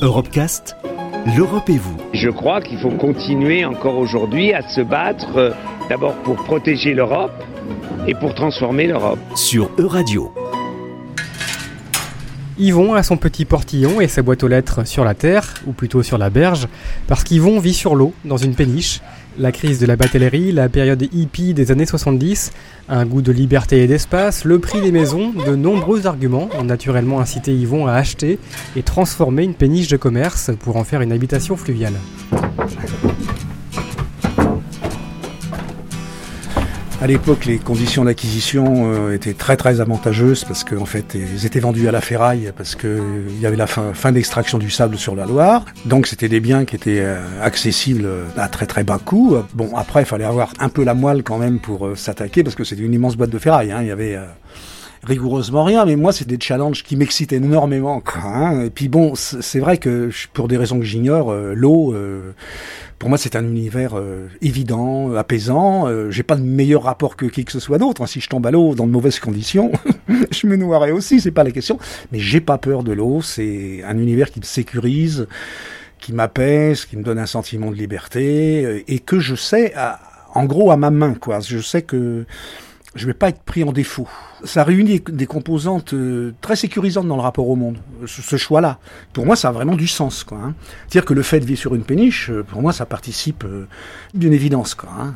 Europecast, l'Europe et vous. Je crois qu'il faut continuer encore aujourd'hui à se battre euh, d'abord pour protéger l'Europe et pour transformer l'Europe. Sur Euradio. Yvon a son petit portillon et sa boîte aux lettres sur la terre, ou plutôt sur la berge, parce qu'Yvon vit sur l'eau, dans une péniche, la crise de la batellerie, la période hippie des années 70, un goût de liberté et d'espace, le prix des maisons, de nombreux arguments ont naturellement incité Yvon à acheter et transformer une péniche de commerce pour en faire une habitation fluviale. À l'époque, les conditions d'acquisition euh, étaient très très avantageuses parce qu'en fait, ils étaient vendus à la ferraille parce qu'il y avait la fin, fin d'extraction du sable sur la Loire. Donc, c'était des biens qui étaient euh, accessibles à très très bas coût. Bon, après, il fallait avoir un peu la moelle quand même pour euh, s'attaquer parce que c'était une immense boîte de ferraille. Hein. Il y avait rigoureusement rien, mais moi c'est des challenges qui m'excitent énormément. Hein. Et puis bon, c'est vrai que pour des raisons que j'ignore, l'eau, pour moi, c'est un univers euh, évident, apaisant. Euh, j'ai pas de meilleur rapport que qui que ce soit d'autre. Si je tombe à l'eau dans de mauvaises conditions, je me noierai aussi, c'est pas la question. Mais j'ai pas peur de l'eau. C'est un univers qui me sécurise, qui m'apaise, qui me donne un sentiment de liberté euh, et que je sais, en gros, à ma main. Quoi. Je sais que je vais pas être pris en défaut. Ça réunit des composantes euh, très sécurisantes dans le rapport au monde, ce, choix-là. Pour moi, ça a vraiment du sens. Hein. C'est-à-dire que le fait de vivre sur une péniche, euh, pour moi, ça participe euh, d'une évidence. Hein.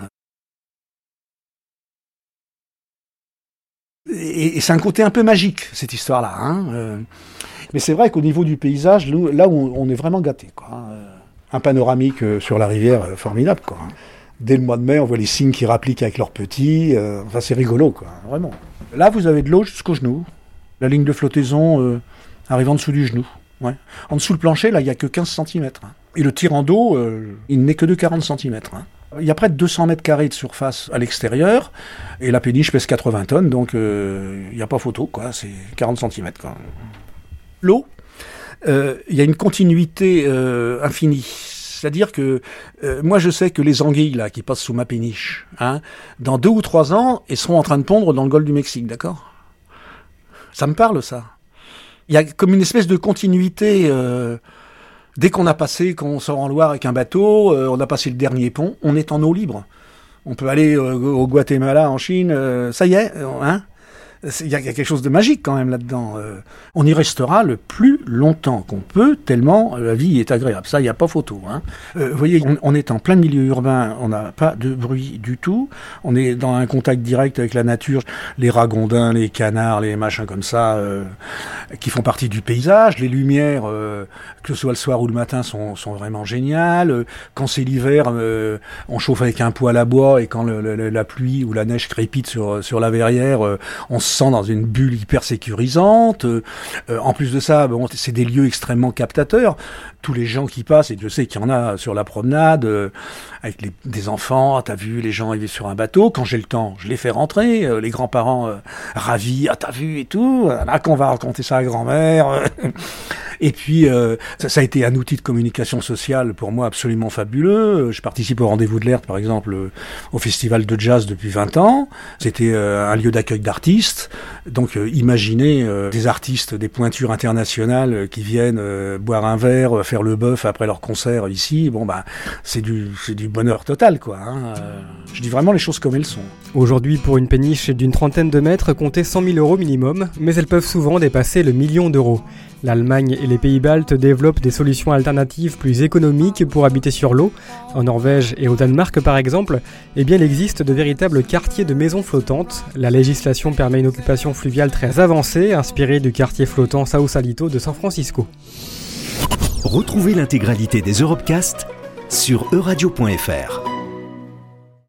Et, c'est un côté un peu magique, cette histoire-là. Hein. mais c'est vrai qu'au niveau du paysage, là où on est vraiment gâté. Un panoramique sur la rivière formidable. Dès le mois de mai, on voit les signes qui rappliquent avec leurs petits. Euh, enfin, c'est rigolo, quoi, vraiment. Là, vous avez de l'eau jusqu'au genou. La ligne de flottaison euh, arrive en dessous du genou. Ouais. En dessous le plancher, là, il n'y a que 15 cm. Hein. Et le tirant d'eau, euh, il n'est que de 40 cm. Hein. Il y a près de 200 mètres carrés de surface à l'extérieur, et la péniche pèse 80 tonnes, donc il n'y a pas photo, quoi. C'est 40 cm, L'eau, il y a une continuité infinie c'est-à-dire que euh, moi je sais que les anguilles là qui passent sous ma péniche, hein, dans deux ou trois ans, elles seront en train de pondre dans le golfe du Mexique, d'accord? Ça me parle ça. Il y a comme une espèce de continuité. Euh, dès qu'on a passé, qu'on sort en Loire avec un bateau, euh, on a passé le dernier pont, on est en eau libre. On peut aller au Guatemala, en Chine, ça y est, hein? Il y, a quelque chose de magique quand même là-dedans. Euh. on y restera le plus longtemps qu'on peut, tellement la vie est agréable. Ça, il n'y a pas photo. Hein. Euh, vous voyez, on, est en plein milieu urbain, on n'a pas de bruit du tout. On est dans un contact direct avec la nature, les ragondins, les canards, les machins comme ça, euh, qui font partie du paysage. Les lumières, que ce soit le soir ou le matin, sont, sont vraiment géniales. Quand c'est l'hiver, on chauffe avec un poêle à bois et quand la pluie ou la neige crépite sur, sur la verrière, on dans une bulle hyper sécurisante. Euh, en plus de ça, c'est des lieux extrêmement captateurs. Tous les gens qui passent, et je sais qu'il y en a sur la promenade, euh, avec des enfants, ah, t'as vu, les gens arrivent sur un bateau. Quand j'ai le temps, je les fais rentrer. Euh, les grands-parents ravis, ah t'as vu et tout. Là, qu'on va raconter ça à grand-mère. Et puis, euh, ça, a été un outil de communication sociale pour moi absolument fabuleux. Je participe au Rendez-vous de l'air, par exemple, au festival de jazz depuis 20 ans. C'était euh, un lieu d'accueil d'artistes. Donc, euh, imaginez des artistes, des pointures internationales qui viennent boire un verre, faire le bœuf après leur concert ici. Bon, bah, c'est du, du bonheur total, quoi. Hein. je dis vraiment les choses comme elles sont. Aujourd'hui, pour une péniche d'une trentaine de mètres, comptez 100 000 euros minimum, mais elles peuvent souvent dépasser le million d'euros. L'Allemagne et pays baltes développent des solutions alternatives plus économiques pour habiter sur l'eau. En Norvège et au Danemark par exemple, eh bien il existe de véritables quartiers de maisons flottantes. La législation permet une occupation fluviale très avancée, inspirée du quartier flottant Sausalito de San Francisco. Retrouvez l'intégralité des Europecast sur euradio.fr.